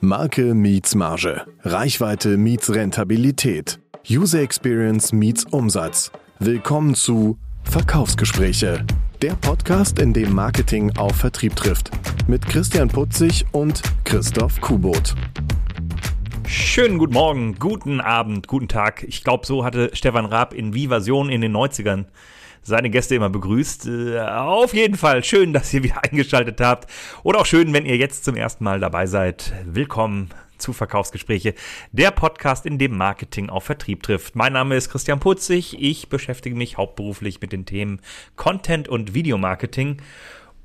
Marke meets Marge. Reichweite meets Rentabilität. User Experience meets Umsatz. Willkommen zu Verkaufsgespräche. Der Podcast, in dem Marketing auf Vertrieb trifft. Mit Christian Putzig und Christoph Kubot. Schönen guten Morgen, guten Abend, guten Tag. Ich glaube, so hatte Stefan Raab in Wie-Version in den 90ern seine Gäste immer begrüßt. Äh, auf jeden Fall schön, dass ihr wieder eingeschaltet habt. Oder auch schön, wenn ihr jetzt zum ersten Mal dabei seid. Willkommen zu Verkaufsgespräche, der Podcast, in dem Marketing auf Vertrieb trifft. Mein Name ist Christian Putzig. Ich beschäftige mich hauptberuflich mit den Themen Content und Videomarketing.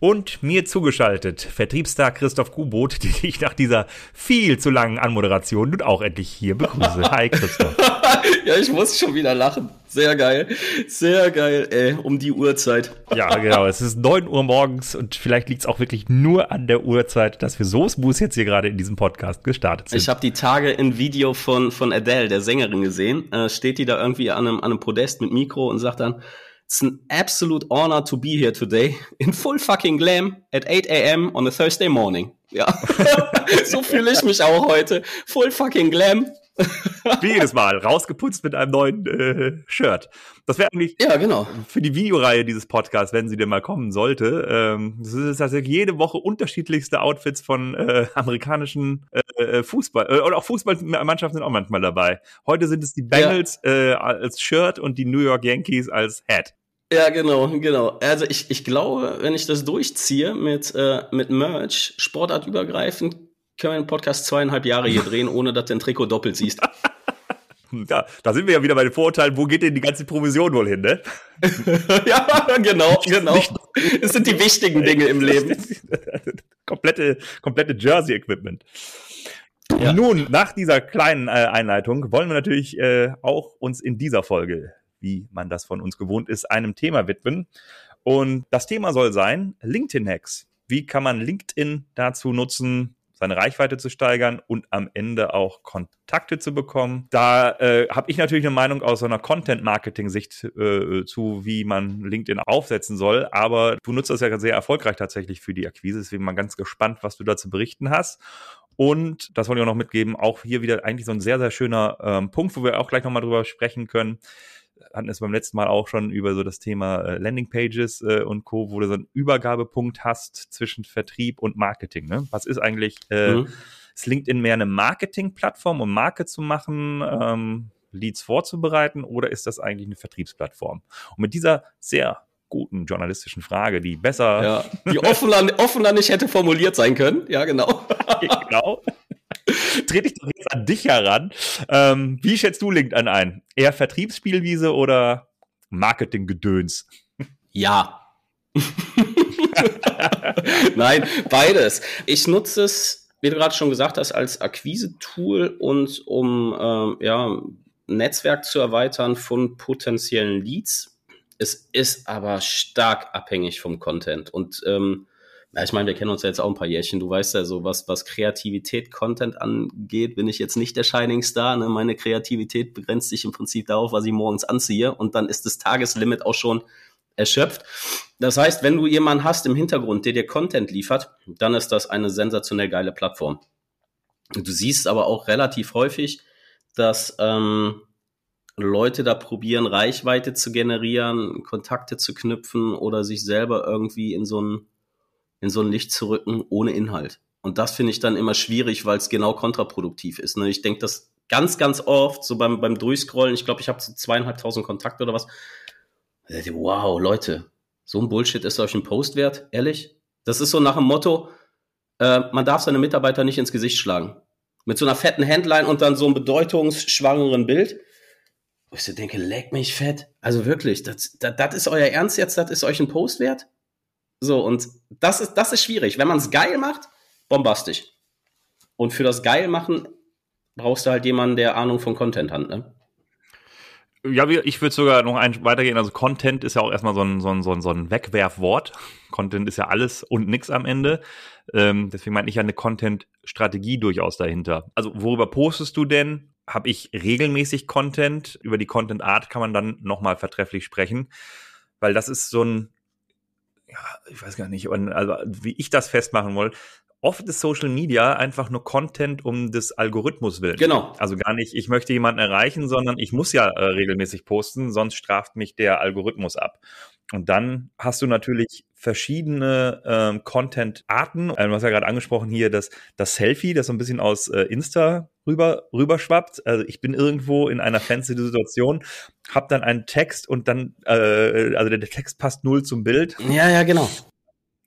Und mir zugeschaltet, Vertriebsstar Christoph Kubot, den ich nach dieser viel zu langen Anmoderation nun auch endlich hier begrüße. Hi Christoph. ja, ich muss schon wieder lachen. Sehr geil. Sehr geil, ey, um die Uhrzeit. ja, genau. Es ist neun Uhr morgens und vielleicht liegt es auch wirklich nur an der Uhrzeit, dass wir so smooth jetzt hier gerade in diesem Podcast gestartet sind. Ich habe die Tage ein Video von, von Adele, der Sängerin, gesehen. Äh, steht die da irgendwie an einem, an einem Podest mit Mikro und sagt dann, It's an absolute honor to be here today in full fucking glam at 8 a.m. on a Thursday morning. Ja, so fühle ich mich auch heute. Full fucking glam. Wie jedes Mal, rausgeputzt mit einem neuen äh, Shirt. Das wäre eigentlich ja, genau. für die Videoreihe dieses Podcasts, wenn sie denn mal kommen sollte. Ähm, das ist tatsächlich jede Woche unterschiedlichste Outfits von äh, amerikanischen äh, Fußball äh, oder auch Fußballmannschaften sind auch manchmal dabei. Heute sind es die Bengals ja. äh, als Shirt und die New York Yankees als Hat. Ja, genau, genau. Also ich, ich glaube, wenn ich das durchziehe mit, äh, mit Merch, sportartübergreifend, können wir den Podcast zweieinhalb Jahre hier drehen, ohne dass du ein Trikot doppelt siehst. Ja, da sind wir ja wieder bei den Vorurteilen, wo geht denn die ganze Provision wohl hin, ne? ja, genau, genau. Das sind die wichtigen Dinge im Leben. komplette, komplette Jersey-Equipment. Ja. Nun, nach dieser kleinen äh, Einleitung wollen wir natürlich äh, auch uns in dieser Folge wie man das von uns gewohnt ist, einem Thema widmen. Und das Thema soll sein LinkedIn-Hacks. Wie kann man LinkedIn dazu nutzen, seine Reichweite zu steigern und am Ende auch Kontakte zu bekommen. Da äh, habe ich natürlich eine Meinung aus einer Content-Marketing-Sicht äh, zu, wie man LinkedIn aufsetzen soll. Aber du nutzt das ja sehr erfolgreich tatsächlich für die Akquise. Deswegen mal ganz gespannt, was du da zu berichten hast. Und das wollte ich auch noch mitgeben, auch hier wieder eigentlich so ein sehr, sehr schöner ähm, Punkt, wo wir auch gleich nochmal drüber sprechen können hatten es beim letzten Mal auch schon über so das Thema äh, Landingpages äh, und Co., wo du so einen Übergabepunkt hast zwischen Vertrieb und Marketing. Ne? Was ist eigentlich, äh, mhm. ist LinkedIn mehr eine Marketingplattform, um Marke zu machen, ähm, Leads vorzubereiten, oder ist das eigentlich eine Vertriebsplattform? Und mit dieser sehr guten journalistischen Frage, die besser. Ja, die offener, offener nicht hätte formuliert sein können. Ja, genau. genau. Trete ich doch jetzt an dich heran. Ähm, wie schätzt du LinkedIn ein? Eher Vertriebsspielwiese oder Marketinggedöns? Ja. Nein, beides. Ich nutze es, wie du gerade schon gesagt hast, als Akquise-Tool und um ähm, ja, Netzwerk zu erweitern von potenziellen Leads. Es ist aber stark abhängig vom Content. Und ähm, ja, ich meine, wir kennen uns ja jetzt auch ein paar Jährchen. Du weißt ja so, was, was Kreativität, Content angeht, bin ich jetzt nicht der Shining Star. Ne? Meine Kreativität begrenzt sich im Prinzip darauf, was ich morgens anziehe. Und dann ist das Tageslimit auch schon erschöpft. Das heißt, wenn du jemanden hast im Hintergrund, der dir Content liefert, dann ist das eine sensationell geile Plattform. Du siehst aber auch relativ häufig, dass ähm, Leute da probieren, Reichweite zu generieren, Kontakte zu knüpfen oder sich selber irgendwie in so ein in so ein Licht zu rücken ohne Inhalt. Und das finde ich dann immer schwierig, weil es genau kontraproduktiv ist. Ne? Ich denke das ganz, ganz oft, so beim, beim Durchscrollen, ich glaube, ich habe so zweieinhalbtausend Kontakte oder was. Wow, Leute, so ein Bullshit ist euch ein Post wert, ehrlich? Das ist so nach dem Motto, äh, man darf seine Mitarbeiter nicht ins Gesicht schlagen. Mit so einer fetten Handline und dann so einem bedeutungsschwangeren Bild. Wo ich so denke, leck mich fett. Also wirklich, das, das, das ist euer Ernst jetzt, das ist euch ein Post wert? So, und das ist, das ist schwierig. Wenn man es geil macht, bombastisch. Und für das geil machen brauchst du halt jemanden, der Ahnung von Content hat, ne? Ja, ich würde sogar noch ein weitergehen. Also Content ist ja auch erstmal so ein, so ein, so ein, Wegwerfwort. Content ist ja alles und nix am Ende. Ähm, deswegen meine ich ja eine Content-Strategie durchaus dahinter. Also worüber postest du denn? Habe ich regelmäßig Content? Über die Content-Art kann man dann nochmal vertrefflich sprechen. Weil das ist so ein, ja, ich weiß gar nicht, also wie ich das festmachen wollte, oft ist Social Media einfach nur Content um des Algorithmus willen. Genau. Also gar nicht, ich möchte jemanden erreichen, sondern ich muss ja äh, regelmäßig posten, sonst straft mich der Algorithmus ab. Und dann hast du natürlich verschiedene ähm, Content-Arten. Ähm, du hast ja gerade angesprochen hier das, das Selfie, das so ein bisschen aus äh, Insta rüber rüberschwappt. Also ich bin irgendwo in einer fancy Situation, habe dann einen Text und dann, äh, also der, der Text passt null zum Bild. Ja, ja, genau.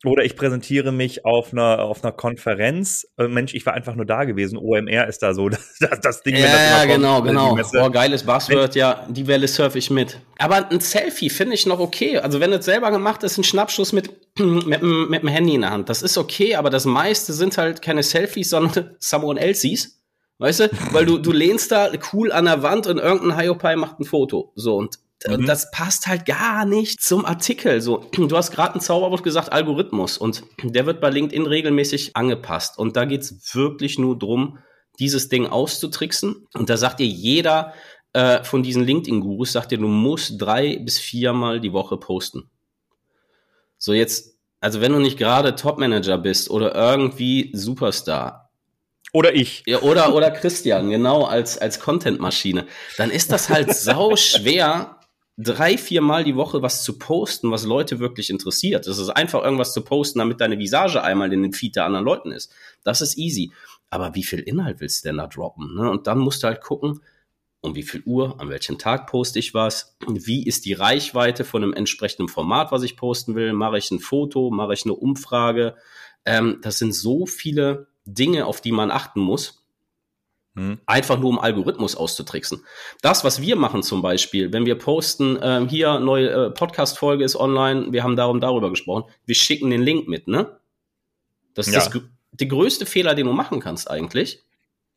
Oder ich präsentiere mich auf einer, auf einer Konferenz. Äh, Mensch, ich war einfach nur da gewesen. OMR ist da so das, das Ding. Ja, ja genau, genau. Oh, geiles Buzzword, ja, die Welle surfe ich mit. Aber ein Selfie finde ich noch okay. Also wenn es selber gemacht ist, ein Schnappschuss mit, mit, mit dem Handy in der Hand, das ist okay, aber das meiste sind halt keine Selfies, sondern someone else's. Weißt du? Weil du, du lehnst da cool an der Wand und irgendein Hiopai macht ein Foto. So, und und mhm. das passt halt gar nicht zum Artikel. So, du hast gerade ein Zauberwort gesagt, Algorithmus. Und der wird bei LinkedIn regelmäßig angepasst. Und da geht's wirklich nur drum, dieses Ding auszutricksen. Und da sagt dir jeder äh, von diesen LinkedIn-Gurus, sagt dir, du musst drei bis viermal die Woche posten. So jetzt, also wenn du nicht gerade Topmanager bist oder irgendwie Superstar, oder ich. Ja, oder, oder Christian, genau, als, als Content-Maschine. Dann ist das halt sau schwer, drei, vier Mal die Woche was zu posten, was Leute wirklich interessiert. Es ist einfach irgendwas zu posten, damit deine Visage einmal in den Feed der anderen Leuten ist. Das ist easy. Aber wie viel Inhalt willst du denn da droppen? Ne? Und dann musst du halt gucken, um wie viel Uhr, an welchem Tag poste ich was, wie ist die Reichweite von einem entsprechenden Format, was ich posten will, mache ich ein Foto, mache ich eine Umfrage. Ähm, das sind so viele Dinge, auf die man achten muss. Hm. Einfach nur um Algorithmus auszutricksen. Das, was wir machen zum Beispiel, wenn wir posten, äh, hier neue äh, Podcast-Folge ist online, wir haben darum darüber gesprochen, wir schicken den Link mit, ne? Das ist ja. das, der größte Fehler, den du machen kannst eigentlich.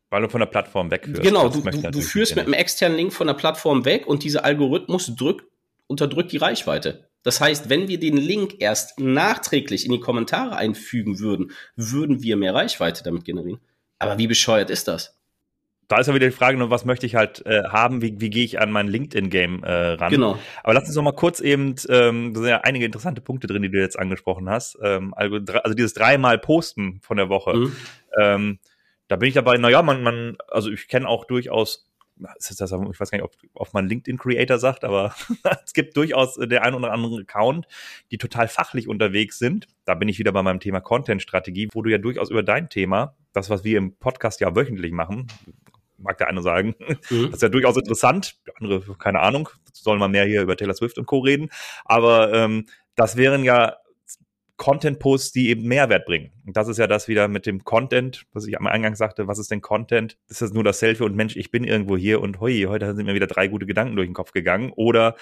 Weil du von der Plattform wegführst. Genau, du, du, du führst mit einem externen Link von der Plattform weg und dieser Algorithmus drückt, unterdrückt die Reichweite. Das heißt, wenn wir den Link erst nachträglich in die Kommentare einfügen würden, würden wir mehr Reichweite damit generieren. Aber wie bescheuert ist das? Da ist ja wieder die Frage, was möchte ich halt äh, haben, wie, wie gehe ich an mein LinkedIn-Game äh, ran? Genau. Aber lass uns noch mal kurz eben, ähm, da sind ja einige interessante Punkte drin, die du jetzt angesprochen hast. Ähm, also, also dieses dreimal Posten von der Woche. Mhm. Ähm, da bin ich dabei, naja, man, man, also ich kenne auch durchaus ist das, ich weiß gar nicht, ob, ob man LinkedIn-Creator sagt, aber es gibt durchaus der ein oder andere Account, die total fachlich unterwegs sind. Da bin ich wieder bei meinem Thema Content-Strategie, wo du ja durchaus über dein Thema, das, was wir im Podcast ja wöchentlich machen, mag der eine sagen. Mhm. Das ist ja durchaus interessant. Der andere, keine Ahnung, sollen wir mehr hier über Taylor Swift und Co. reden. Aber ähm, das wären ja Content-Posts, die eben Mehrwert bringen. Und das ist ja das wieder mit dem Content, was ich am Eingang sagte, was ist denn Content? Ist das nur das Selfie und Mensch, ich bin irgendwo hier und hui, heute sind mir wieder drei gute Gedanken durch den Kopf gegangen. Oder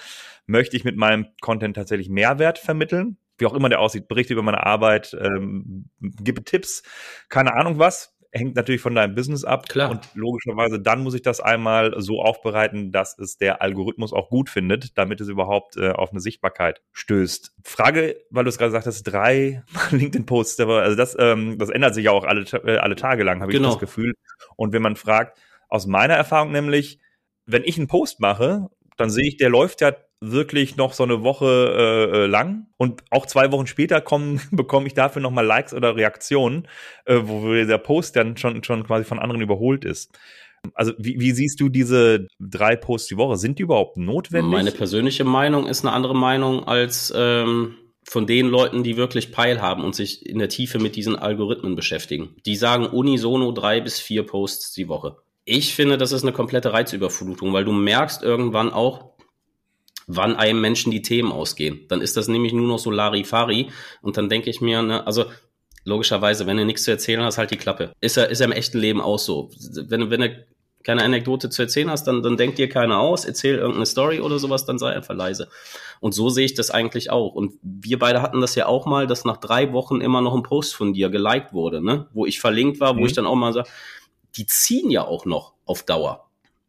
möchte ich mit meinem Content tatsächlich Mehrwert vermitteln? Wie auch immer der aussieht, Berichte über meine Arbeit, ähm, gebe Tipps, keine Ahnung was hängt natürlich von deinem Business ab. Klar. Und logischerweise dann muss ich das einmal so aufbereiten, dass es der Algorithmus auch gut findet, damit es überhaupt äh, auf eine Sichtbarkeit stößt. Frage, weil du es gerade gesagt hast, drei LinkedIn-Posts, also das, ähm, das ändert sich ja auch alle, äh, alle Tage lang, habe genau. ich das Gefühl. Und wenn man fragt, aus meiner Erfahrung nämlich, wenn ich einen Post mache, dann sehe ich, der läuft ja wirklich noch so eine Woche äh, äh, lang und auch zwei Wochen später kommen, bekomme ich dafür nochmal Likes oder Reaktionen, äh, wo der Post dann schon, schon quasi von anderen überholt ist. Also wie, wie siehst du diese drei Posts die Woche? Sind die überhaupt notwendig? Meine persönliche Meinung ist eine andere Meinung als ähm, von den Leuten, die wirklich Peil haben und sich in der Tiefe mit diesen Algorithmen beschäftigen. Die sagen unisono drei bis vier Posts die Woche. Ich finde, das ist eine komplette Reizüberflutung, weil du merkst irgendwann auch, wann einem Menschen die Themen ausgehen. Dann ist das nämlich nur noch so Larifari und dann denke ich mir, ne, also logischerweise, wenn du nichts zu erzählen hast, halt die Klappe. Ist ja, ist ja im echten Leben auch so. Wenn, wenn du keine Anekdote zu erzählen hast, dann, dann denkt dir keiner aus, erzähl irgendeine Story oder sowas, dann sei einfach leise. Und so sehe ich das eigentlich auch. Und wir beide hatten das ja auch mal, dass nach drei Wochen immer noch ein Post von dir geliked wurde, ne? Wo ich verlinkt war, wo mhm. ich dann auch mal sage, die ziehen ja auch noch auf Dauer.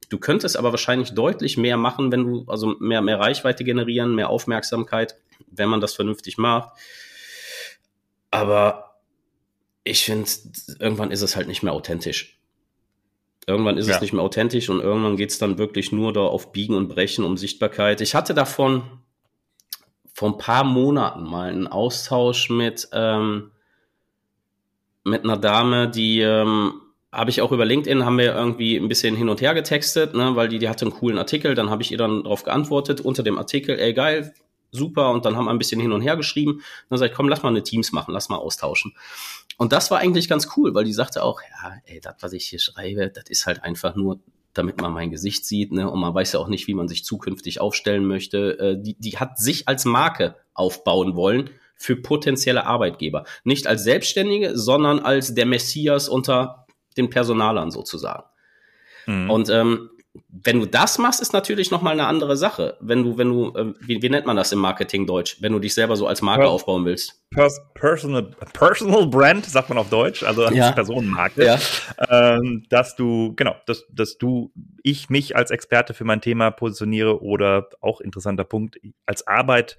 Du könntest aber wahrscheinlich deutlich mehr machen, wenn du, also mehr, mehr Reichweite generieren, mehr Aufmerksamkeit, wenn man das vernünftig macht. Aber ich finde, irgendwann ist es halt nicht mehr authentisch. Irgendwann ist ja. es nicht mehr authentisch und irgendwann geht es dann wirklich nur da auf Biegen und Brechen um Sichtbarkeit. Ich hatte davon vor ein paar Monaten mal einen Austausch mit, ähm, mit einer Dame, die ähm, habe ich auch über LinkedIn, haben wir irgendwie ein bisschen hin und her getextet, ne, weil die, die hatte einen coolen Artikel, dann habe ich ihr dann darauf geantwortet, unter dem Artikel, ey geil, super, und dann haben wir ein bisschen hin und her geschrieben. Dann sage ich, komm, lass mal eine Teams machen, lass mal austauschen. Und das war eigentlich ganz cool, weil die sagte auch, ja, ey, das, was ich hier schreibe, das ist halt einfach nur damit man mein Gesicht sieht, ne? Und man weiß ja auch nicht, wie man sich zukünftig aufstellen möchte. Äh, die, die hat sich als Marke aufbauen wollen für potenzielle Arbeitgeber. Nicht als Selbstständige, sondern als der Messias unter den Personalern sozusagen. Mhm. Und ähm, wenn du das machst, ist natürlich nochmal eine andere Sache. Wenn du, wenn du, äh, wie, wie, nennt man das im Marketing Deutsch, wenn du dich selber so als Marke per aufbauen willst? Pers personal, personal Brand, sagt man auf Deutsch, also als ja. Personenmarke. Ja. Ähm, dass du, genau, dass, dass du, ich mich als Experte für mein Thema positioniere oder auch interessanter Punkt, als Arbeit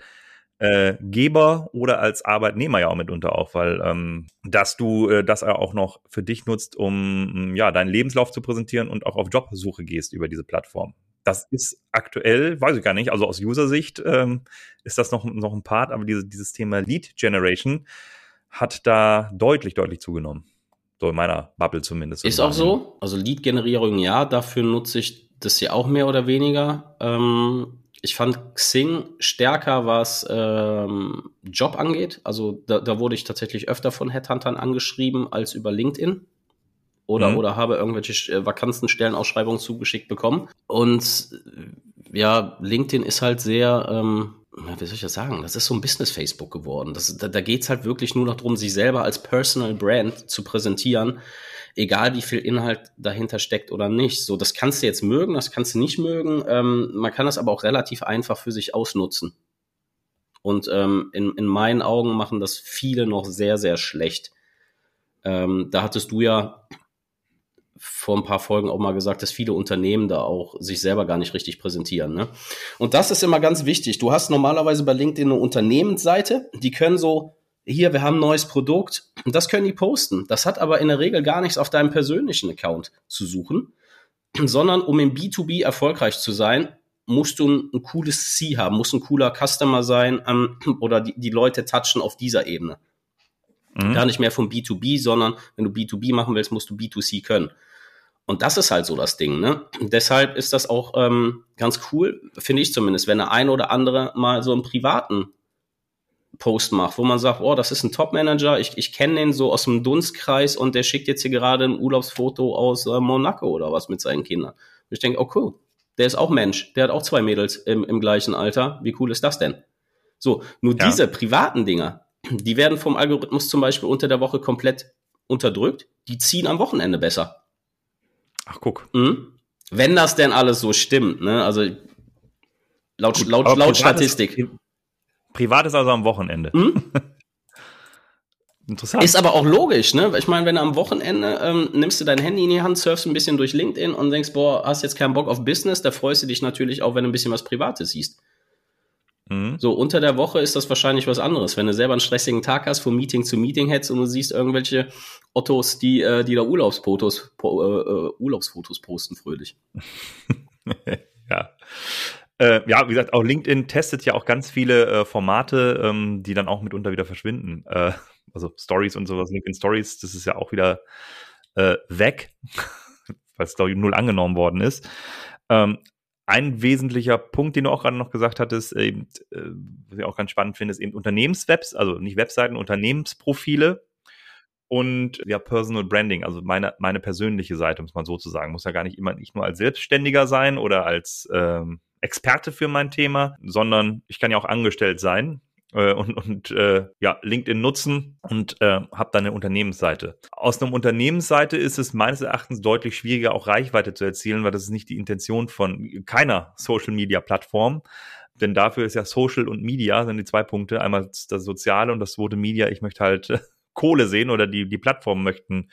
äh, Geber oder als Arbeitnehmer ja auch mitunter auch, weil ähm, dass du äh, das auch noch für dich nutzt, um ja deinen Lebenslauf zu präsentieren und auch auf Jobsuche gehst über diese Plattform. Das ist aktuell, weiß ich gar nicht, also aus User-Sicht ähm, ist das noch, noch ein Part, aber diese, dieses Thema Lead Generation hat da deutlich, deutlich zugenommen. So in meiner Bubble zumindest. Ist auch so. Also Lead-Generierung ja, dafür nutze ich das ja auch mehr oder weniger. Ähm, ich fand Xing stärker, was ähm, Job angeht. Also da, da wurde ich tatsächlich öfter von Headhuntern angeschrieben als über LinkedIn. Oder, mhm. oder habe irgendwelche äh, Vakanzen, Stellenausschreibungen zugeschickt bekommen. Und ja, LinkedIn ist halt sehr, ähm, wie soll ich das sagen? Das ist so ein Business-Facebook geworden. Das, da da geht es halt wirklich nur noch darum, sich selber als Personal Brand zu präsentieren egal wie viel Inhalt dahinter steckt oder nicht. So, das kannst du jetzt mögen, das kannst du nicht mögen. Ähm, man kann das aber auch relativ einfach für sich ausnutzen. Und ähm, in, in meinen Augen machen das viele noch sehr, sehr schlecht. Ähm, da hattest du ja vor ein paar Folgen auch mal gesagt, dass viele Unternehmen da auch sich selber gar nicht richtig präsentieren. Ne? Und das ist immer ganz wichtig. Du hast normalerweise bei LinkedIn eine Unternehmensseite, die können so hier, wir haben ein neues Produkt und das können die posten. Das hat aber in der Regel gar nichts auf deinem persönlichen Account zu suchen, sondern um im B2B erfolgreich zu sein, musst du ein, ein cooles C haben, muss ein cooler Customer sein ähm, oder die, die Leute touchen auf dieser Ebene. Mhm. Gar nicht mehr vom B2B, sondern wenn du B2B machen willst, musst du B2C können. Und das ist halt so das Ding, ne? deshalb ist das auch ähm, ganz cool, finde ich zumindest, wenn der eine oder andere mal so einen privaten Post macht, wo man sagt, oh, das ist ein Top-Manager, ich, ich kenne den so aus dem Dunstkreis und der schickt jetzt hier gerade ein Urlaubsfoto aus äh, Monaco oder was mit seinen Kindern. Und ich denke, oh cool, der ist auch Mensch, der hat auch zwei Mädels im, im gleichen Alter, wie cool ist das denn? So, nur ja. diese privaten Dinger, die werden vom Algorithmus zum Beispiel unter der Woche komplett unterdrückt, die ziehen am Wochenende besser. Ach, guck. Mhm. Wenn das denn alles so stimmt, ne? Also laut, Gut, laut, laut Statistik. Privat ist also am Wochenende. Hm? Interessant. Ist aber auch logisch, ne? Ich meine, wenn du am Wochenende ähm, nimmst du dein Handy in die Hand, surfst ein bisschen durch LinkedIn und denkst, boah, hast jetzt keinen Bock auf Business, da freust du dich natürlich auch, wenn du ein bisschen was Privates siehst. Mhm. So, unter der Woche ist das wahrscheinlich was anderes. Wenn du selber einen stressigen Tag hast, von Meeting zu Meeting hetzt und du siehst irgendwelche Ottos, die, äh, die da Urlaubsfotos, po, äh, äh Urlaubsfotos posten, fröhlich. ja. Äh, ja, wie gesagt, auch LinkedIn testet ja auch ganz viele äh, Formate, ähm, die dann auch mitunter wieder verschwinden. Äh, also Stories und sowas, LinkedIn Stories, das ist ja auch wieder äh, weg, weil es, glaube ich, null angenommen worden ist. Ähm, ein wesentlicher Punkt, den du auch gerade noch gesagt hattest, eben, äh, was ich auch ganz spannend finde, ist eben Unternehmenswebs, also nicht Webseiten, Unternehmensprofile und ja, Personal Branding, also meine, meine persönliche Seite, muss man so zu sagen. Muss ja gar nicht immer nicht nur als Selbstständiger sein oder als ähm, Experte für mein Thema, sondern ich kann ja auch angestellt sein äh, und, und äh, ja, LinkedIn nutzen und äh, habe dann eine Unternehmensseite. Aus einer Unternehmensseite ist es meines Erachtens deutlich schwieriger, auch Reichweite zu erzielen, weil das ist nicht die Intention von keiner Social-Media-Plattform. Denn dafür ist ja Social und Media sind die zwei Punkte. Einmal das Soziale und das zweite Media. Ich möchte halt Kohle sehen oder die, die Plattformen möchten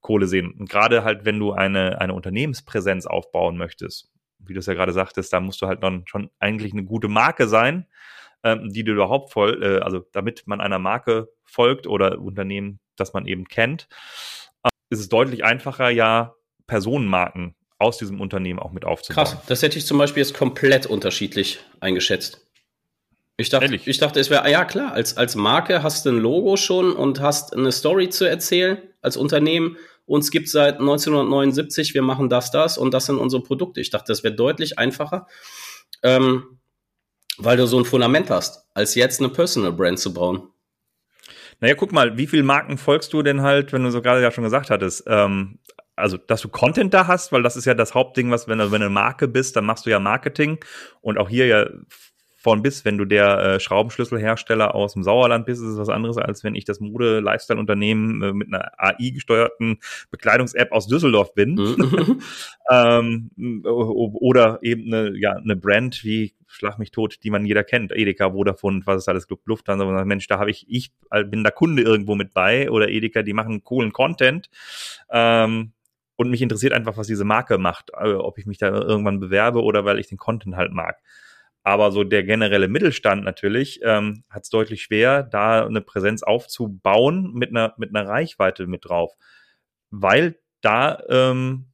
Kohle sehen. Und gerade halt, wenn du eine, eine Unternehmenspräsenz aufbauen möchtest, wie du es ja gerade sagtest, da musst du halt dann schon eigentlich eine gute Marke sein, ähm, die du überhaupt voll, äh, also damit man einer Marke folgt oder Unternehmen, das man eben kennt, äh, ist es deutlich einfacher, ja, Personenmarken aus diesem Unternehmen auch mit aufzubauen. Krass, das hätte ich zum Beispiel jetzt komplett unterschiedlich eingeschätzt. Ich dachte, Ehrlich? ich dachte, es wäre, ja klar, als, als Marke hast du ein Logo schon und hast eine Story zu erzählen als Unternehmen. Uns gibt seit 1979, wir machen das, das und das sind unsere Produkte. Ich dachte, das wäre deutlich einfacher, ähm, weil du so ein Fundament hast, als jetzt eine Personal Brand zu bauen. Naja, guck mal, wie viele Marken folgst du denn halt, wenn du so gerade ja schon gesagt hattest, ähm, also dass du Content da hast, weil das ist ja das Hauptding, was wenn du, wenn du eine Marke bist, dann machst du ja Marketing und auch hier ja von bis, wenn du der äh, Schraubenschlüsselhersteller aus dem Sauerland bist, ist es was anderes, als wenn ich das Mode-Lifestyle-Unternehmen äh, mit einer AI-gesteuerten Bekleidungs-App aus Düsseldorf bin. Mhm. ähm, oder eben eine, ja, eine Brand wie Schlag mich tot, die man jeder kennt, Edeka, Vodafone, was ist alles, Lufthansa, und Mensch, da habe ich, ich bin da Kunde irgendwo mit bei oder Edeka, die machen coolen Content. Ähm, und mich interessiert einfach, was diese Marke macht, äh, ob ich mich da irgendwann bewerbe oder weil ich den Content halt mag. Aber so der generelle Mittelstand natürlich ähm, hat es deutlich schwer, da eine Präsenz aufzubauen mit einer, mit einer Reichweite mit drauf. Weil da, ähm,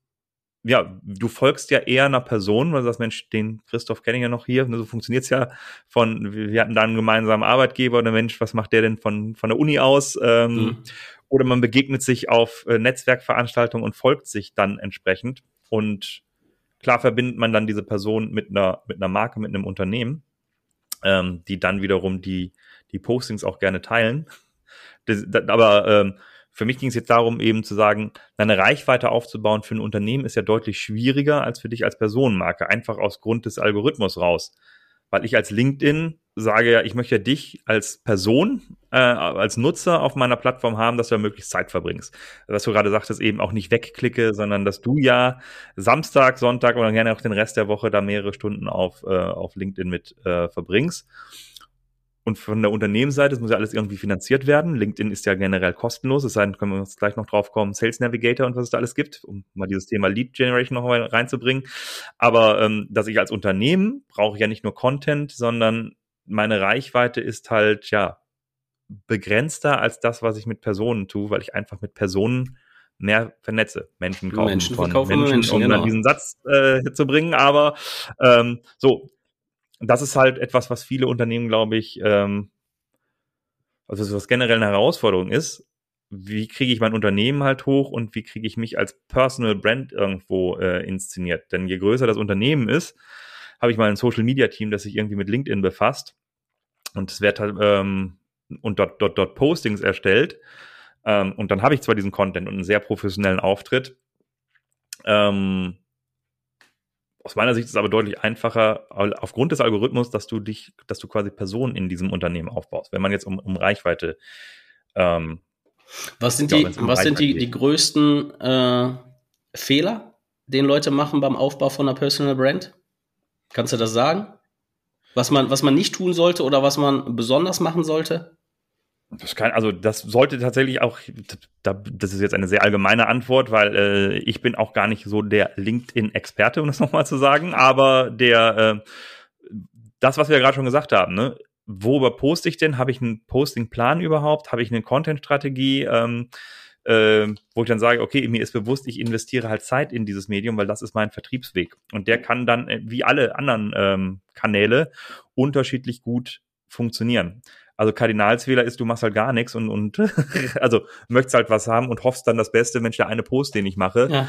ja, du folgst ja eher einer Person, weil du sagst, Mensch, den Christoph kenne ich ja noch hier. Ne, so funktioniert's ja von, wir hatten da einen gemeinsamen Arbeitgeber und der Mensch, was macht der denn von, von der Uni aus? Ähm, mhm. Oder man begegnet sich auf äh, Netzwerkveranstaltungen und folgt sich dann entsprechend. Und Klar verbindet man dann diese Person mit einer, mit einer Marke, mit einem Unternehmen, ähm, die dann wiederum die, die Postings auch gerne teilen. Das, das, aber ähm, für mich ging es jetzt darum, eben zu sagen, eine Reichweite aufzubauen für ein Unternehmen ist ja deutlich schwieriger als für dich als Personenmarke, einfach aus Grund des Algorithmus raus weil ich als LinkedIn sage ja, ich möchte ja dich als Person, äh, als Nutzer auf meiner Plattform haben, dass du ja möglichst Zeit verbringst. Was du gerade sagtest, eben auch nicht wegklicke, sondern dass du ja Samstag, Sonntag oder gerne auch den Rest der Woche da mehrere Stunden auf, äh, auf LinkedIn mit äh, verbringst. Und von der Unternehmensseite, es muss ja alles irgendwie finanziert werden. LinkedIn ist ja generell kostenlos, es sei denn, können wir uns gleich noch drauf kommen, Sales Navigator und was es da alles gibt, um mal dieses Thema Lead Generation noch mal reinzubringen. Aber ähm, dass ich als Unternehmen brauche ja nicht nur Content, sondern meine Reichweite ist halt, ja, begrenzter als das, was ich mit Personen tue, weil ich einfach mit Personen mehr vernetze. Menschen kaufen Menschen von Menschen, Menschen, um genau. dann diesen Satz äh, zu bringen. Aber ähm, so, das ist halt etwas, was viele Unternehmen, glaube ich, ähm, also was generell eine Herausforderung ist. Wie kriege ich mein Unternehmen halt hoch und wie kriege ich mich als Personal Brand irgendwo äh, inszeniert? Denn je größer das Unternehmen ist, habe ich mal ein Social Media Team, das sich irgendwie mit LinkedIn befasst und es wird halt ähm, und dort, dort, dort Postings erstellt. Ähm, und dann habe ich zwar diesen Content und einen sehr professionellen Auftritt. Ähm, aus meiner Sicht ist es aber deutlich einfacher, aufgrund des Algorithmus, dass du dich, dass du quasi Personen in diesem Unternehmen aufbaust. Wenn man jetzt um, um Reichweite ähm, was sind die, um was sind die, die größten äh, Fehler, den Leute machen beim Aufbau von einer Personal Brand? Kannst du das sagen? Was man, was man nicht tun sollte oder was man besonders machen sollte? Das kann, also das sollte tatsächlich auch, das ist jetzt eine sehr allgemeine Antwort, weil äh, ich bin auch gar nicht so der LinkedIn-Experte, um das nochmal zu sagen, aber der, äh, das, was wir ja gerade schon gesagt haben, ne? worüber poste ich denn? Habe ich einen Posting-Plan überhaupt? Habe ich eine Content-Strategie? Ähm, äh, wo ich dann sage, okay, mir ist bewusst, ich investiere halt Zeit in dieses Medium, weil das ist mein Vertriebsweg. Und der kann dann, äh, wie alle anderen ähm, Kanäle, unterschiedlich gut funktionieren. Also Kardinalsfehler ist, du machst halt gar nichts und, und also möchtest halt was haben und hoffst dann das Beste, Mensch, der eine Post, den ich mache, ja.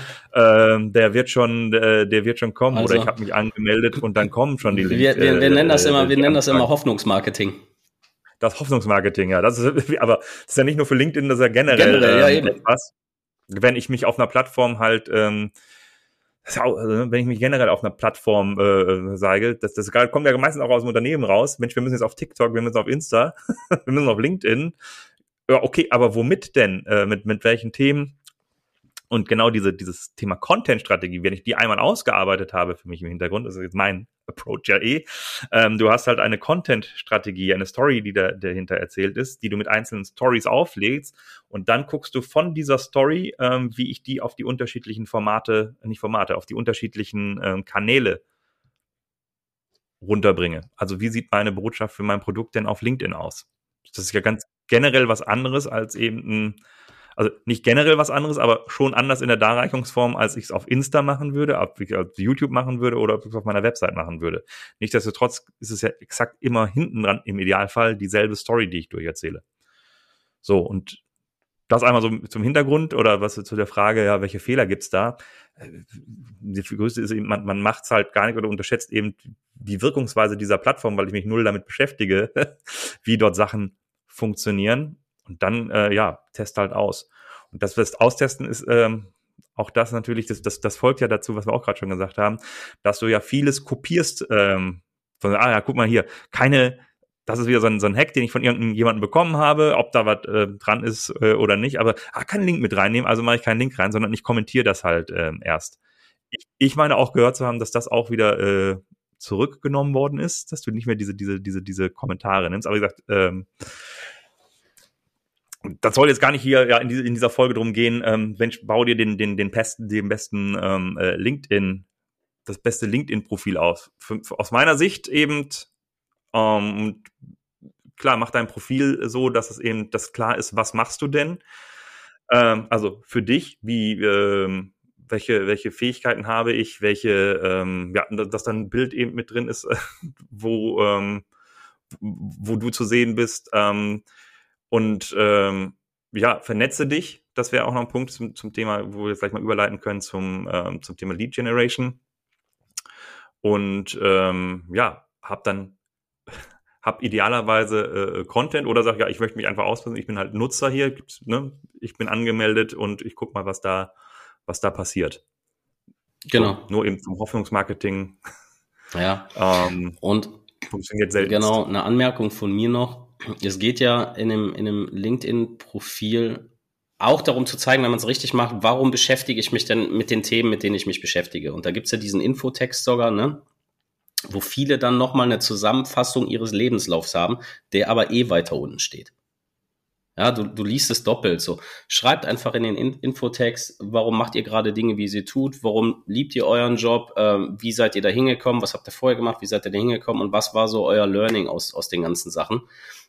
ähm, der wird schon, äh, der wird schon kommen. Also, Oder ich habe mich angemeldet und dann kommen schon die Wir, wir, wir äh, nennen das immer, wir nennen das immer Hoffnungsmarketing. Das Hoffnungsmarketing, ja. Das ist, aber das ist ja nicht nur für LinkedIn, das ist ja generell, generell ja, ähm, etwas. Wenn ich mich auf einer Plattform halt ähm, auch, also, wenn ich mich generell auf einer Plattform äh, sage, das, das kommt ja meistens auch aus dem Unternehmen raus. Mensch, wir müssen jetzt auf TikTok, wir müssen auf Insta, wir müssen auf LinkedIn. Ja, okay, aber womit denn? Äh, mit, mit welchen Themen? Und genau diese, dieses Thema Content-Strategie, wenn ich die einmal ausgearbeitet habe für mich im Hintergrund, das ist jetzt mein Approach ja eh, ähm, du hast halt eine Content-Strategie, eine Story, die da, dahinter erzählt ist, die du mit einzelnen Stories auflegst und dann guckst du von dieser Story, ähm, wie ich die auf die unterschiedlichen Formate, nicht Formate, auf die unterschiedlichen ähm, Kanäle runterbringe. Also wie sieht meine Botschaft für mein Produkt denn auf LinkedIn aus? Das ist ja ganz generell was anderes als eben ein Also nicht generell was anderes, aber schon anders in der Darreichungsform, als ich es auf Insta machen würde, auf, auf YouTube machen würde oder auf meiner Website machen würde. Nichtsdestotrotz ist es ja exakt immer hinten dran, im Idealfall, dieselbe Story, die ich durcherzähle. So, und das einmal so zum Hintergrund oder was zu der Frage, ja, welche Fehler gibt's da? Die größte ist eben, man, man macht's halt gar nicht oder unterschätzt eben die Wirkungsweise dieser Plattform, weil ich mich null damit beschäftige, wie dort Sachen funktionieren. Und dann, äh, ja, test halt aus. Und das, was austesten ist, ähm, auch das natürlich, das, das, das folgt ja dazu, was wir auch gerade schon gesagt haben, dass du ja vieles kopierst, ähm, von, ah ja, guck mal hier, keine das ist wieder so ein, so ein Hack, den ich von irgendjemandem bekommen habe, ob da was äh, dran ist äh, oder nicht, aber ah, keinen Link mit reinnehmen, also mache ich keinen Link rein, sondern ich kommentiere das halt äh, erst. Ich, ich meine auch gehört zu haben, dass das auch wieder äh, zurückgenommen worden ist, dass du nicht mehr diese, diese, diese, diese Kommentare nimmst. Aber wie gesagt, ähm, das soll jetzt gar nicht hier ja, in, diese, in dieser Folge drum gehen. Ähm, Mensch, bau dir den, den, den besten, den besten ähm, äh, LinkedIn, das beste LinkedIn-Profil auf. Für, für, aus meiner Sicht eben ähm, klar, mach dein Profil so, dass es eben, dass klar ist, was machst du denn? Ähm, also für dich, wie, ähm, welche, welche Fähigkeiten habe ich, welche, ähm, ja, dass dann ein Bild eben mit drin ist, wo, ähm, wo du zu sehen bist. Ähm, und ähm, ja, vernetze dich. Das wäre auch noch ein Punkt zum, zum Thema, wo wir vielleicht mal überleiten können zum, ähm, zum Thema Lead Generation. Und ähm, ja, hab dann habe idealerweise äh, Content oder sage, ja, ich möchte mich einfach ausprobieren, ich bin halt Nutzer hier, ne? ich bin angemeldet und ich guck mal, was da, was da passiert. Genau. So, nur eben zum Hoffnungsmarketing. Ja. ähm, und funktioniert selten. Genau, eine Anmerkung von mir noch. Es geht ja in einem, in einem LinkedIn-Profil auch darum zu zeigen, wenn man es richtig macht, warum beschäftige ich mich denn mit den Themen, mit denen ich mich beschäftige. Und da gibt's ja diesen Infotext sogar, ne? wo viele dann nochmal eine Zusammenfassung ihres Lebenslaufs haben, der aber eh weiter unten steht. Ja, du, du liest es doppelt so. Schreibt einfach in den Infotext, warum macht ihr gerade Dinge, wie sie tut, warum liebt ihr euren Job, ähm, wie seid ihr da hingekommen, was habt ihr vorher gemacht, wie seid ihr da hingekommen und was war so euer Learning aus, aus den ganzen Sachen.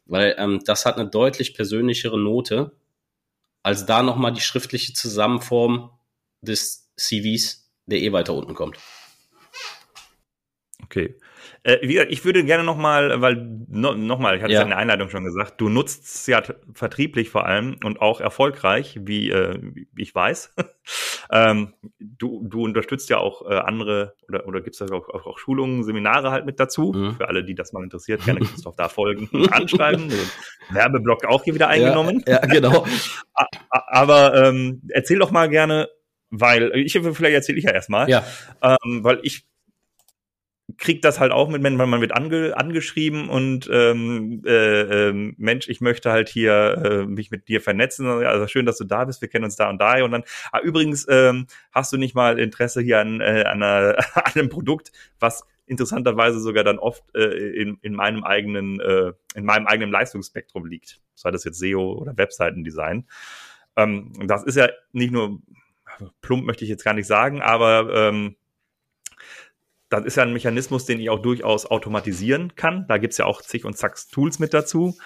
Weil ähm, das hat eine deutlich persönlichere Note, als da nochmal die schriftliche Zusammenform des CVs, der eh weiter unten kommt. Okay. Äh, wie gesagt, ich würde gerne nochmal, weil no, nochmal, ich hatte es ja. in der Einleitung schon gesagt, du nutzt es ja vertrieblich vor allem und auch erfolgreich, wie, äh, ich weiß. ähm, du, du unterstützt ja auch äh, andere oder, oder gibst da auch, auch, auch, Schulungen, Seminare halt mit dazu. Mhm. Für alle, die das mal interessiert, gerne Christoph da folgen, anschreiben. Werbeblock auch hier wieder eingenommen. Ja, ja genau. Aber ähm, erzähl doch mal gerne, weil ich vielleicht erzähle ich ja erstmal, ja. Ähm, weil ich kriegt das halt auch mit, wenn man wird ange, angeschrieben und ähm, äh, äh, Mensch, ich möchte halt hier äh, mich mit dir vernetzen. Also schön, dass du da bist. Wir kennen uns da und da. Und dann, ah, übrigens, ähm, hast du nicht mal Interesse hier an, äh, an, einer, an einem Produkt, was interessanterweise sogar dann oft äh, in, in meinem eigenen, äh, in meinem eigenen Leistungsspektrum liegt. Sei das jetzt SEO oder Webseitendesign. Ähm, das ist ja nicht nur plump, möchte ich jetzt gar nicht sagen, aber ähm, das ist ja ein Mechanismus, den ich auch durchaus automatisieren kann. Da gibt's ja auch zig und zack Tools mit dazu.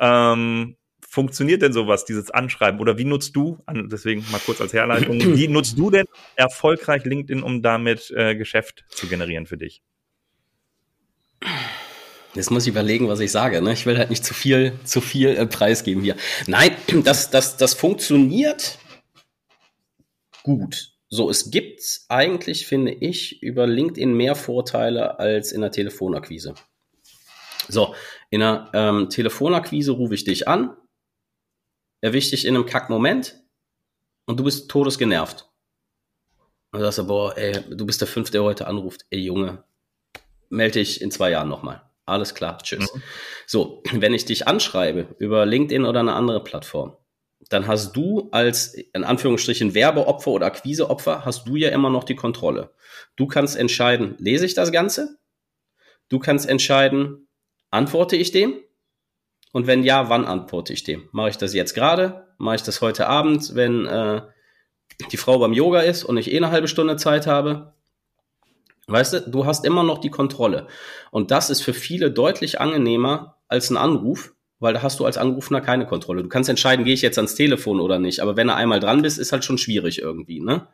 Ähm, funktioniert denn sowas, dieses Anschreiben? Oder wie nutzt du, deswegen mal kurz als Herleitung, wie nutzt du denn erfolgreich LinkedIn, um damit äh, Geschäft zu generieren für dich? Jetzt muss ich überlegen, was ich sage. Ne? Ich will halt nicht zu viel, zu viel äh, preisgeben hier. Nein, das, das, das funktioniert gut. So, es gibt eigentlich, finde ich, über LinkedIn mehr Vorteile als in der Telefonakquise. So, in der ähm, Telefonakquise rufe ich dich an, erwische dich in einem Kack-Moment und du bist todesgenervt. Und du sagst, boah, ey, du bist der Fünfte, der heute anruft. Ey, Junge, melde dich in zwei Jahren nochmal. Alles klar, tschüss. Mhm. So, wenn ich dich anschreibe über LinkedIn oder eine andere Plattform, dann hast du als in Anführungsstrichen Werbeopfer oder Akquiseopfer, hast du ja immer noch die Kontrolle. Du kannst entscheiden, lese ich das Ganze? Du kannst entscheiden, antworte ich dem? Und wenn ja, wann antworte ich dem? Mache ich das jetzt gerade? Mache ich das heute Abend, wenn äh, die Frau beim Yoga ist und ich eh eine halbe Stunde Zeit habe? Weißt du, du hast immer noch die Kontrolle. Und das ist für viele deutlich angenehmer als ein Anruf, weil da hast du als Anrufender keine Kontrolle. Du kannst entscheiden, gehe ich jetzt ans Telefon oder nicht. Aber wenn du einmal dran bist, ist halt schon schwierig irgendwie. Ne?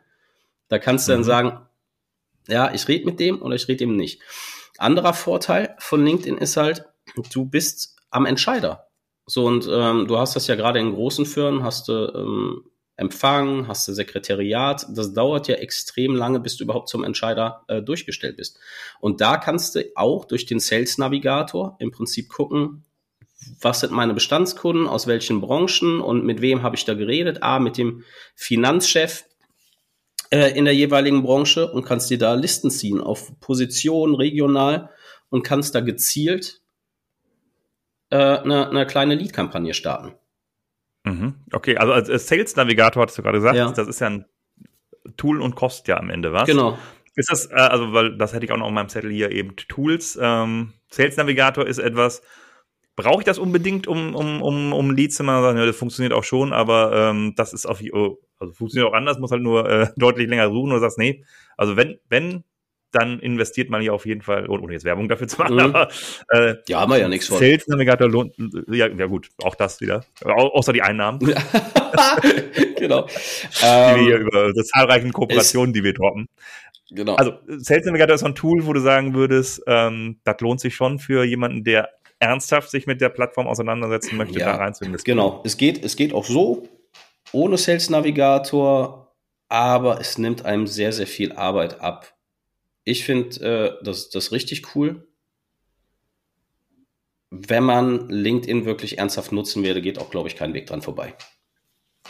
Da kannst du mhm. dann sagen, ja, ich rede mit dem oder ich rede eben nicht. Anderer Vorteil von LinkedIn ist halt, du bist am Entscheider. So, und ähm, du hast das ja gerade in großen Firmen, hast du ähm, Empfang, hast du Sekretariat. Das dauert ja extrem lange, bis du überhaupt zum Entscheider äh, durchgestellt bist. Und da kannst du auch durch den Sales Navigator im Prinzip gucken, was sind meine Bestandskunden, aus welchen Branchen und mit wem habe ich da geredet? Ah, mit dem Finanzchef äh, in der jeweiligen Branche und kannst dir da Listen ziehen auf Position, regional und kannst da gezielt äh, eine, eine kleine Lead-Kampagne starten. Mhm. Okay, also als Sales Navigator hattest du gerade gesagt, ja. das ist ja ein Tool und kostet ja am Ende was. Genau. Ist das, äh, also, weil das hätte ich auch noch auf meinem Zettel hier eben Tools. Ähm, Sales Navigator ist etwas, brauche ich das unbedingt, um, um, um, um Leads zu machen? Ja, das funktioniert auch schon, aber ähm, das ist auf, oh, also funktioniert auch anders, muss halt nur äh, deutlich länger suchen oder sagst, nee, also wenn, wenn dann investiert man hier auf jeden Fall, ohne jetzt Werbung dafür zu machen, mhm. aber äh, ja, haben wir ja nichts von. Sales Navigator lohnt, ja, ja gut, auch das wieder, außer die Einnahmen. genau. die wir hier ähm, über die zahlreichen Kooperationen, die wir droppen. Genau. Also Sales Navigator ist so ein Tool, wo du sagen würdest, ähm, das lohnt sich schon für jemanden, der ernsthaft sich mit der Plattform auseinandersetzen möchte, ja, da rein zu investieren. Genau, es geht, es geht auch so, ohne Sales Navigator, aber es nimmt einem sehr, sehr viel Arbeit ab. Ich finde äh, das, das richtig cool. Wenn man LinkedIn wirklich ernsthaft nutzen werde, geht auch, glaube ich, kein Weg dran vorbei.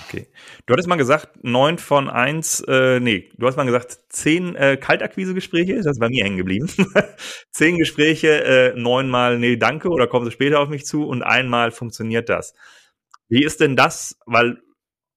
Okay. Du hattest mal gesagt, neun von eins, äh, nee, du hast mal gesagt, zehn äh, Kaltakquise-Gespräche, das ist bei mir hängen geblieben. zehn Gespräche, äh, neunmal, nee, danke, oder kommen sie später auf mich zu und einmal funktioniert das. Wie ist denn das? Weil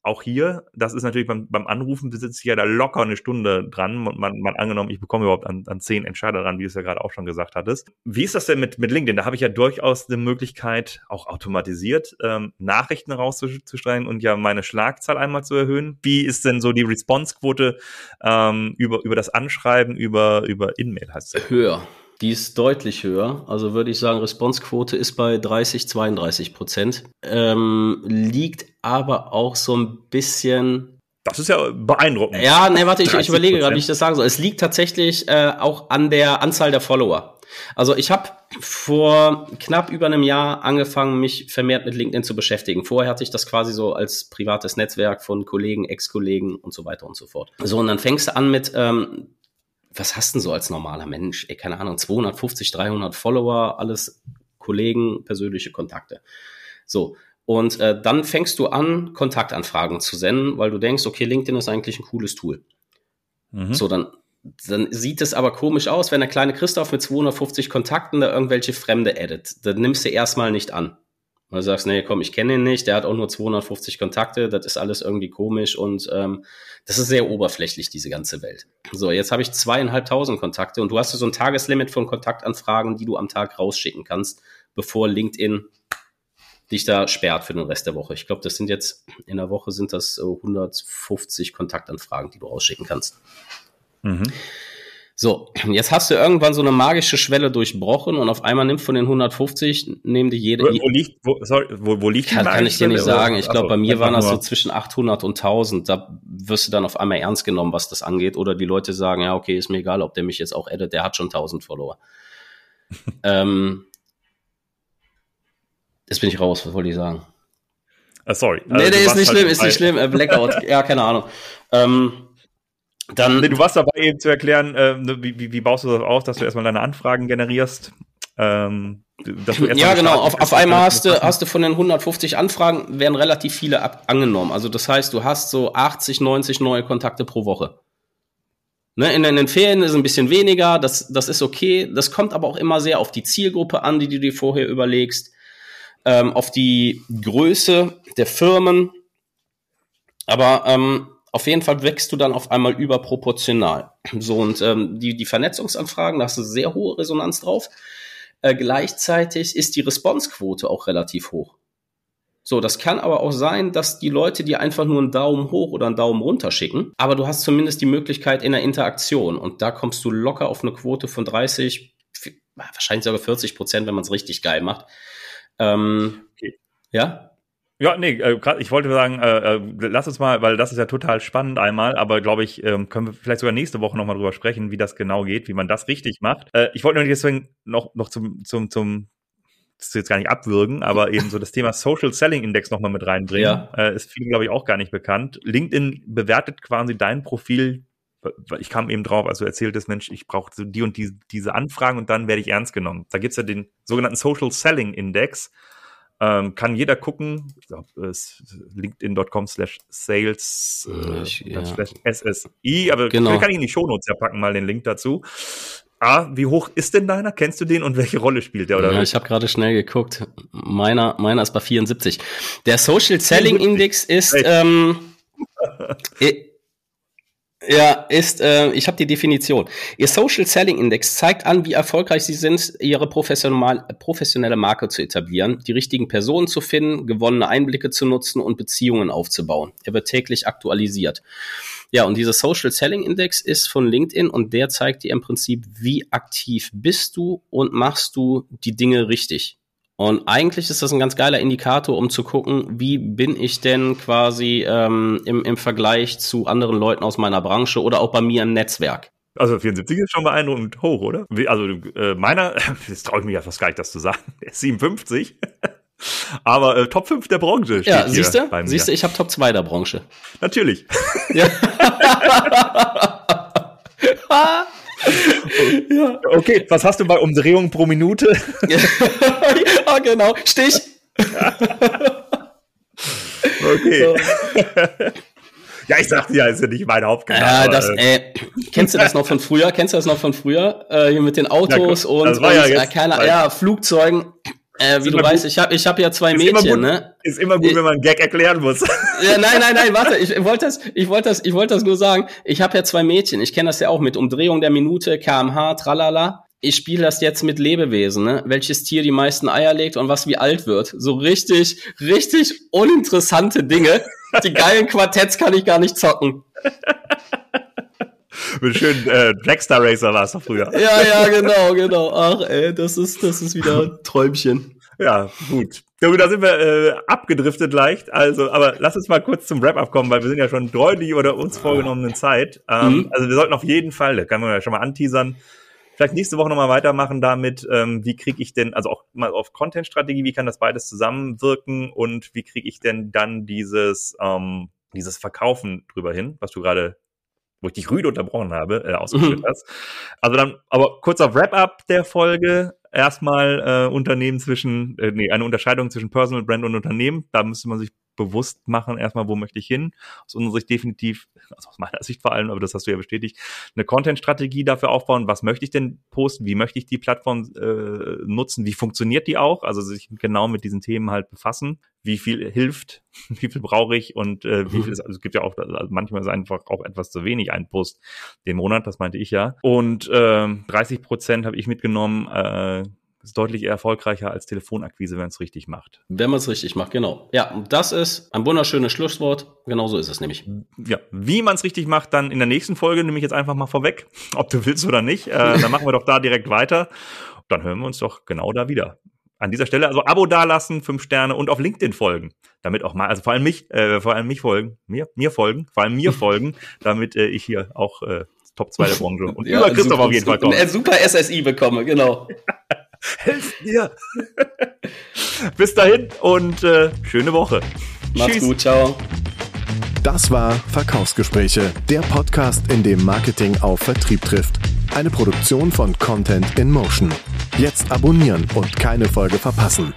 auch hier, das ist natürlich beim, beim Anrufen besitze ich ja da locker eine Stunde dran. Und man, man angenommen, ich bekomme überhaupt an, an zehn Entscheider dran, wie du es ja gerade auch schon gesagt hattest. Wie ist das denn mit, mit LinkedIn? Da habe ich ja durchaus eine Möglichkeit, auch automatisiert ähm, Nachrichten rauszustreuen und ja meine Schlagzahl einmal zu erhöhen. Wie ist denn so die Responsequote ähm, über, über das Anschreiben, über, über In-Mail heißt es? Höher. Die ist deutlich höher. Also würde ich sagen, Responsequote ist bei 30, 32 Prozent. Ähm, liegt aber auch so ein bisschen. Das ist ja beeindruckend. Ja, ne, warte, ich, ich überlege gerade, wie ich das sagen soll. Es liegt tatsächlich äh, auch an der Anzahl der Follower. Also ich habe vor knapp über einem Jahr angefangen, mich vermehrt mit LinkedIn zu beschäftigen. Vorher hatte ich das quasi so als privates Netzwerk von Kollegen, Ex-Kollegen und so weiter und so fort. So, und dann fängst du an mit ähm, was hast du denn so als normaler Mensch? Ey, keine Ahnung, 250, 300 Follower, alles Kollegen, persönliche Kontakte. So. Und äh, dann fängst du an, Kontaktanfragen zu senden, weil du denkst, okay, LinkedIn ist eigentlich ein cooles Tool. Mhm. So, dann, dann sieht es aber komisch aus, wenn der kleine Christoph mit 250 Kontakten da irgendwelche Fremde edit. Dann nimmst du erstmal nicht an. Weil du sagst, nee, komm, ich kenne ihn nicht, der hat auch nur 250 Kontakte, das ist alles irgendwie komisch und ähm, das ist sehr oberflächlich, diese ganze Welt. So, jetzt habe ich zweieinhalbtausend Kontakte und du hast so ein Tageslimit von Kontaktanfragen, die du am Tag rausschicken kannst, bevor LinkedIn dich da sperrt für den Rest der Woche. Ich glaube, das sind jetzt in der Woche sind das 150 Kontaktanfragen, die du rausschicken kannst. Mhm. So, jetzt hast du irgendwann so eine magische Schwelle durchbrochen und auf einmal nimmt von den 150, nehmen die jede. Wo, wo liegt, wo, sorry, wo, wo liegt kann, kann ich dir nicht sagen. Ich glaube, bei mir waren das so zwischen 800 und 1000. Da wirst du dann auf einmal ernst genommen, was das angeht. Oder die Leute sagen, ja, okay, ist mir egal, ob der mich jetzt auch edit, der hat schon 1000 Follower. ähm, jetzt bin ich raus, was wollte ich sagen? Uh, sorry. Also, nee, nee, ist nicht schlimm, ist nicht schlimm. Blackout, ja, keine Ahnung. Ähm, dann, nee, du warst dabei eben zu erklären, äh, wie, wie, wie baust du das auf, dass du erstmal deine Anfragen generierst. Ähm, ja, genau. Auf, auf einmal hast du, hast du von den 150 Anfragen werden relativ viele ab, angenommen. Also das heißt, du hast so 80, 90 neue Kontakte pro Woche. Ne, in, in den Ferien ist es ein bisschen weniger, das, das ist okay. Das kommt aber auch immer sehr auf die Zielgruppe an, die du dir vorher überlegst, ähm, auf die Größe der Firmen. Aber ähm, auf jeden Fall wächst du dann auf einmal überproportional. So, und ähm, die, die Vernetzungsanfragen, da hast du sehr hohe Resonanz drauf. Äh, gleichzeitig ist die Responsequote auch relativ hoch. So, das kann aber auch sein, dass die Leute dir einfach nur einen Daumen hoch oder einen Daumen runter schicken, aber du hast zumindest die Möglichkeit in der Interaktion und da kommst du locker auf eine Quote von 30, wahrscheinlich sogar 40 Prozent, wenn man es richtig geil macht. Ähm, okay. Ja? Ja, nee, äh, ich wollte sagen, äh, äh, lass uns mal, weil das ist ja total spannend einmal, aber glaube ich, ähm, können wir vielleicht sogar nächste Woche nochmal drüber sprechen, wie das genau geht, wie man das richtig macht. Äh, ich wollte nur deswegen noch, noch zum, zum, zum das ist jetzt gar nicht abwürgen, aber eben so das Thema Social Selling Index nochmal mit reinbringen. Ja. Äh, ist vielen, glaube ich, auch gar nicht bekannt. LinkedIn bewertet quasi dein Profil. Ich kam eben drauf, als du erzähltest, Mensch, ich brauche so die und die, diese Anfragen und dann werde ich ernst genommen. Da gibt's ja den sogenannten Social Selling Index. Ähm, kann jeder gucken. LinkedIn.com slash sales äh, ja. slash SSI. Aber genau. kann ich in die Shownotes ja packen, mal den Link dazu. A, wie hoch ist denn deiner? Kennst du den und welche Rolle spielt der? Oder ja, ich habe gerade schnell geguckt. Meiner, meiner ist bei 74. Der Social Selling Index ist ähm, ja, ist, äh, ich habe die Definition. Ihr Social Selling Index zeigt an, wie erfolgreich Sie sind, Ihre professionelle Marke zu etablieren, die richtigen Personen zu finden, gewonnene Einblicke zu nutzen und Beziehungen aufzubauen. Er wird täglich aktualisiert. Ja, und dieser Social Selling Index ist von LinkedIn und der zeigt dir im Prinzip, wie aktiv bist du und machst du die Dinge richtig. Und eigentlich ist das ein ganz geiler Indikator, um zu gucken, wie bin ich denn quasi ähm, im, im Vergleich zu anderen Leuten aus meiner Branche oder auch bei mir im Netzwerk. Also 74 ist schon beeindruckend hoch, oder? Also äh, meiner, das traue ich mich ja fast gar nicht, das zu sagen, ist 57. Aber äh, Top 5 der Branche Ja, siehst du? Siehst du, ich habe Top 2 der Branche. Natürlich. Ja. Ja. Okay, was hast du bei Umdrehung pro Minute? ja, genau. Stich. okay. So. Ja, ich sagte ja, ist ja nicht mein Hauptkanal. Ja, das, äh, kennst du das noch von früher? Kennst du das noch von früher? Äh, hier mit den Autos ja, und, und ja, äh, keine, ja, Flugzeugen. Äh, wie du weißt, ich habe ich hab ja zwei Mädchen, gut, ne? Ist immer gut, wenn man einen Gag erklären muss. Ja, nein, nein, nein, warte, ich wollte das, ich wollte das, ich wollte das nur sagen. Ich habe ja zwei Mädchen. Ich kenne das ja auch mit Umdrehung der Minute, kmh, tralala. Ich spiele das jetzt mit Lebewesen, ne? Welches Tier die meisten Eier legt und was wie alt wird. So richtig, richtig uninteressante Dinge. Die geilen Quartetts kann ich gar nicht zocken. Mit schönen äh, Blackstar Racer war es doch früher. Ja, ja, genau, genau. Ach, ey, das ist, das ist wieder ein Träumchen. Ja, gut. Ja, da sind wir äh, abgedriftet leicht. Also, aber lass uns mal kurz zum Wrap-up kommen, weil wir sind ja schon deutlich über der uns vorgenommenen Zeit. Ähm, mhm. Also wir sollten auf jeden Fall, da kann man ja schon mal anteasern, vielleicht nächste Woche nochmal weitermachen damit, ähm, wie kriege ich denn, also auch mal auf Content-Strategie, wie kann das beides zusammenwirken und wie kriege ich denn dann dieses, ähm, dieses Verkaufen drüber hin, was du gerade wo ich dich rüde unterbrochen habe, äh, ausgeführt mhm. hast. Also dann, aber kurz auf Wrap-up der Folge erstmal äh, Unternehmen zwischen, äh, nee, eine Unterscheidung zwischen Personal Brand und Unternehmen. Da müsste man sich bewusst machen, erstmal, wo möchte ich hin. Aus unserer Sicht definitiv, also aus meiner Sicht vor allem, aber das hast du ja bestätigt, eine Content-Strategie dafür aufbauen. Was möchte ich denn posten? Wie möchte ich die Plattform äh, nutzen? Wie funktioniert die auch? Also sich genau mit diesen Themen halt befassen. Wie viel hilft? Wie viel brauche ich? Und äh, wie viel ist, also es gibt ja auch, also manchmal ist einfach auch etwas zu wenig ein Post den Monat, das meinte ich ja. Und äh, 30 Prozent habe ich mitgenommen, äh, ist deutlich erfolgreicher als Telefonakquise, wenn man es richtig macht. Wenn man es richtig macht, genau. Ja, das ist ein wunderschönes Schlusswort. Genau so ist es nämlich. Ja, wie man es richtig macht, dann in der nächsten Folge nehme ich jetzt einfach mal vorweg, ob du willst oder nicht. Äh, dann machen wir doch da direkt weiter. Dann hören wir uns doch genau da wieder. An dieser Stelle also Abo dalassen, fünf Sterne und auf LinkedIn folgen, damit auch mal, also vor allem mich, äh, vor allem mich folgen, mir, mir folgen, vor allem mir folgen, damit äh, ich hier auch äh, Top 2 der Branche und ja, über Christoph super, auf jeden Fall komme. Super SSI bekomme, genau. Helft mir! Bis dahin und äh, schöne Woche. Macht's Tschüss. gut, ciao. Das war Verkaufsgespräche, der Podcast, in dem Marketing auf Vertrieb trifft. Eine Produktion von Content in Motion. Jetzt abonnieren und keine Folge verpassen.